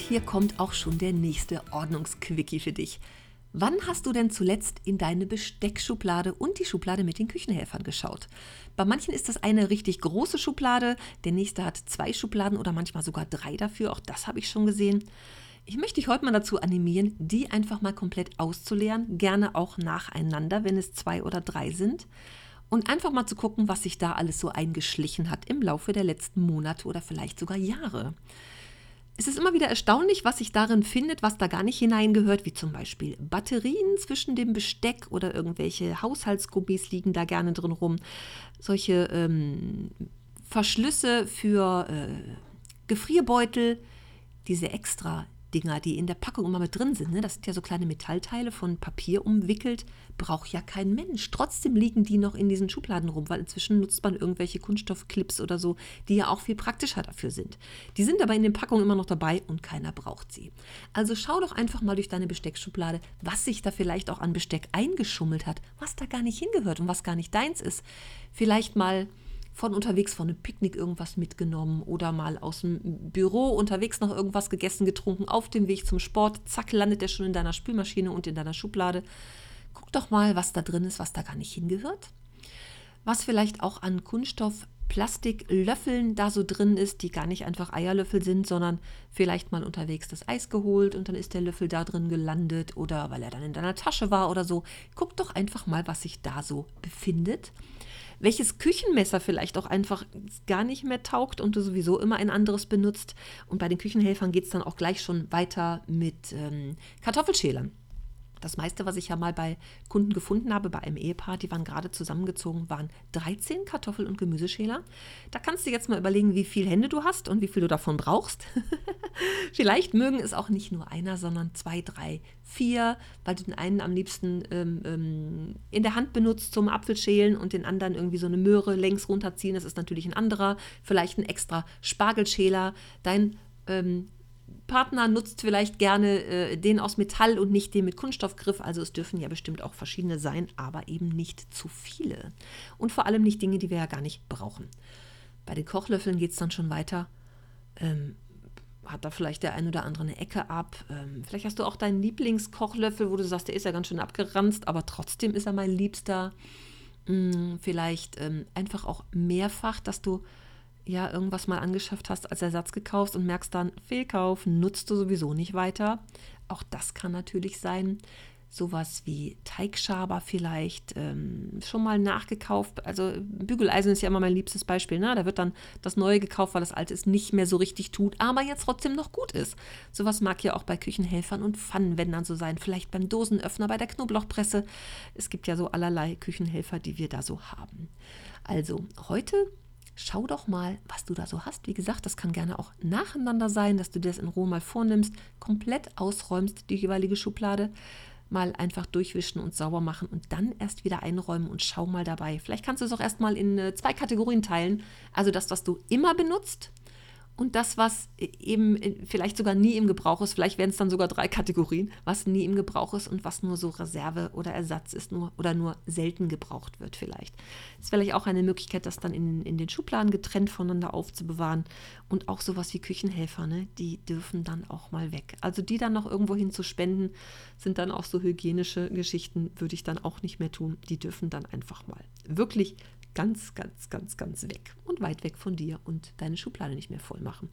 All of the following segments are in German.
Und hier kommt auch schon der nächste Ordnungsquickie für dich. Wann hast du denn zuletzt in deine Besteckschublade und die Schublade mit den Küchenhelfern geschaut? Bei manchen ist das eine richtig große Schublade, der nächste hat zwei Schubladen oder manchmal sogar drei dafür, auch das habe ich schon gesehen. Ich möchte dich heute mal dazu animieren, die einfach mal komplett auszuleeren, gerne auch nacheinander, wenn es zwei oder drei sind. Und einfach mal zu gucken, was sich da alles so eingeschlichen hat im Laufe der letzten Monate oder vielleicht sogar Jahre. Es ist immer wieder erstaunlich, was sich darin findet, was da gar nicht hineingehört, wie zum Beispiel Batterien zwischen dem Besteck oder irgendwelche Haushaltsgummis liegen da gerne drin rum. Solche ähm, Verschlüsse für äh, Gefrierbeutel, diese extra Dinger, die in der Packung immer mit drin sind. Ne? Das sind ja so kleine Metallteile von Papier umwickelt. Braucht ja kein Mensch. Trotzdem liegen die noch in diesen Schubladen rum, weil inzwischen nutzt man irgendwelche Kunststoffclips oder so, die ja auch viel praktischer dafür sind. Die sind aber in den Packungen immer noch dabei und keiner braucht sie. Also schau doch einfach mal durch deine Besteckschublade, was sich da vielleicht auch an Besteck eingeschummelt hat, was da gar nicht hingehört und was gar nicht deins ist. Vielleicht mal von unterwegs von einem Picknick irgendwas mitgenommen oder mal aus dem Büro unterwegs noch irgendwas gegessen, getrunken, auf dem Weg zum Sport, zack, landet der schon in deiner Spülmaschine und in deiner Schublade. Guck doch mal, was da drin ist, was da gar nicht hingehört. Was vielleicht auch an Kunststoff, Plastiklöffeln da so drin ist, die gar nicht einfach Eierlöffel sind, sondern vielleicht mal unterwegs das Eis geholt und dann ist der Löffel da drin gelandet oder weil er dann in deiner Tasche war oder so. Guck doch einfach mal, was sich da so befindet welches Küchenmesser vielleicht auch einfach gar nicht mehr taugt und du sowieso immer ein anderes benutzt. Und bei den Küchenhelfern geht es dann auch gleich schon weiter mit ähm, Kartoffelschälern. Das meiste, was ich ja mal bei Kunden gefunden habe, bei einem Ehepaar, die waren gerade zusammengezogen, waren 13 Kartoffel- und Gemüseschäler. Da kannst du jetzt mal überlegen, wie viele Hände du hast und wie viel du davon brauchst. Vielleicht mögen es auch nicht nur einer, sondern zwei, drei, vier, weil du den einen am liebsten ähm, ähm, in der Hand benutzt zum Apfelschälen und den anderen irgendwie so eine Möhre längs runterziehen. Das ist natürlich ein anderer. Vielleicht ein extra Spargelschäler. Dein ähm, Partner nutzt vielleicht gerne äh, den aus Metall und nicht den mit Kunststoffgriff. Also es dürfen ja bestimmt auch verschiedene sein, aber eben nicht zu viele. Und vor allem nicht Dinge, die wir ja gar nicht brauchen. Bei den Kochlöffeln geht es dann schon weiter. Ähm, hat da vielleicht der ein oder andere eine Ecke ab. Ähm, vielleicht hast du auch deinen Lieblingskochlöffel, wo du sagst, der ist ja ganz schön abgeranzt, aber trotzdem ist er mein Liebster. Hm, vielleicht ähm, einfach auch mehrfach, dass du ja irgendwas mal angeschafft hast, als Ersatz gekauft und merkst dann, Fehlkauf, nutzt du sowieso nicht weiter. Auch das kann natürlich sein. Sowas wie Teigschaber vielleicht ähm, schon mal nachgekauft. Also Bügeleisen ist ja immer mein liebstes Beispiel. Ne? Da wird dann das Neue gekauft, weil das Alte es nicht mehr so richtig tut, aber jetzt trotzdem noch gut ist. Sowas mag ja auch bei Küchenhelfern und Pfannenwändern so sein. Vielleicht beim Dosenöffner, bei der Knoblauchpresse. Es gibt ja so allerlei Küchenhelfer, die wir da so haben. Also heute schau doch mal, was du da so hast. Wie gesagt, das kann gerne auch nacheinander sein, dass du dir das in Ruhe mal vornimmst, komplett ausräumst, die jeweilige Schublade, mal einfach durchwischen und sauber machen und dann erst wieder einräumen und schau mal dabei. Vielleicht kannst du es auch erstmal in äh, zwei Kategorien teilen. Also das, was du immer benutzt und das, was eben vielleicht sogar nie im Gebrauch ist, vielleicht werden es dann sogar drei Kategorien, was nie im Gebrauch ist und was nur so Reserve oder Ersatz ist nur, oder nur selten gebraucht wird vielleicht. Das ist vielleicht auch eine Möglichkeit, das dann in, in den Schubladen getrennt voneinander aufzubewahren und auch sowas wie Küchenhelfer, ne, die dürfen dann auch mal weg. Also die dann noch irgendwo hin zu spenden, sind dann auch so hygienische Geschichten, würde ich dann auch nicht mehr tun. Die dürfen dann einfach mal wirklich ganz, ganz, ganz, ganz weg und weit weg von dir und deine Schublade nicht mehr voll machen.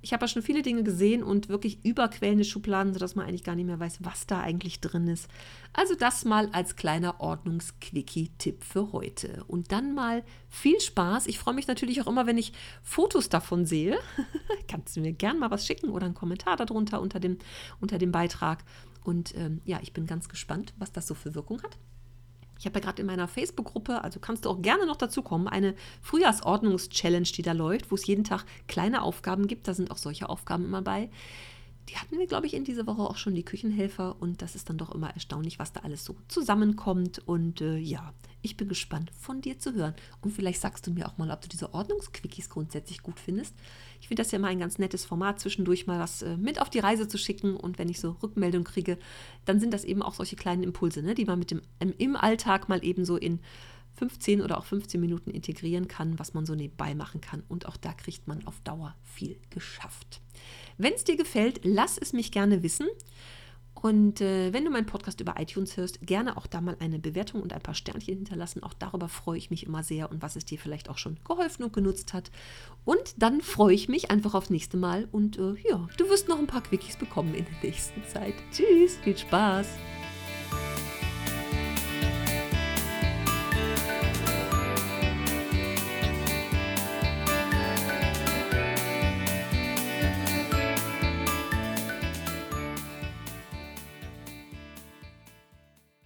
Ich habe ja schon viele Dinge gesehen und wirklich überquellende Schubladen, sodass man eigentlich gar nicht mehr weiß, was da eigentlich drin ist. Also das mal als kleiner Ordnungsquickie-Tipp für heute. Und dann mal viel Spaß. Ich freue mich natürlich auch immer, wenn ich Fotos davon sehe. Kannst du mir gerne mal was schicken oder einen Kommentar darunter unter dem, unter dem Beitrag. Und ähm, ja, ich bin ganz gespannt, was das so für Wirkung hat. Ich habe ja gerade in meiner Facebook-Gruppe, also kannst du auch gerne noch dazu kommen, eine Frühjahrsordnungs-Challenge, die da läuft, wo es jeden Tag kleine Aufgaben gibt. Da sind auch solche Aufgaben immer bei die hatten wir, glaube ich, in dieser Woche auch schon die Küchenhelfer und das ist dann doch immer erstaunlich, was da alles so zusammenkommt. Und äh, ja, ich bin gespannt, von dir zu hören. Und vielleicht sagst du mir auch mal, ob du diese Ordnungsquickies grundsätzlich gut findest. Ich finde das ja immer ein ganz nettes Format, zwischendurch mal was äh, mit auf die Reise zu schicken. Und wenn ich so Rückmeldung kriege, dann sind das eben auch solche kleinen Impulse, ne, die man mit dem, im Alltag mal eben so in 15 oder auch 15 Minuten integrieren kann, was man so nebenbei machen kann. Und auch da kriegt man auf Dauer viel geschafft. Wenn es dir gefällt, lass es mich gerne wissen. Und äh, wenn du meinen Podcast über iTunes hörst, gerne auch da mal eine Bewertung und ein paar Sternchen hinterlassen. Auch darüber freue ich mich immer sehr und was es dir vielleicht auch schon geholfen und genutzt hat. Und dann freue ich mich einfach aufs nächste Mal. Und äh, ja, du wirst noch ein paar Quickies bekommen in der nächsten Zeit. Tschüss, viel Spaß.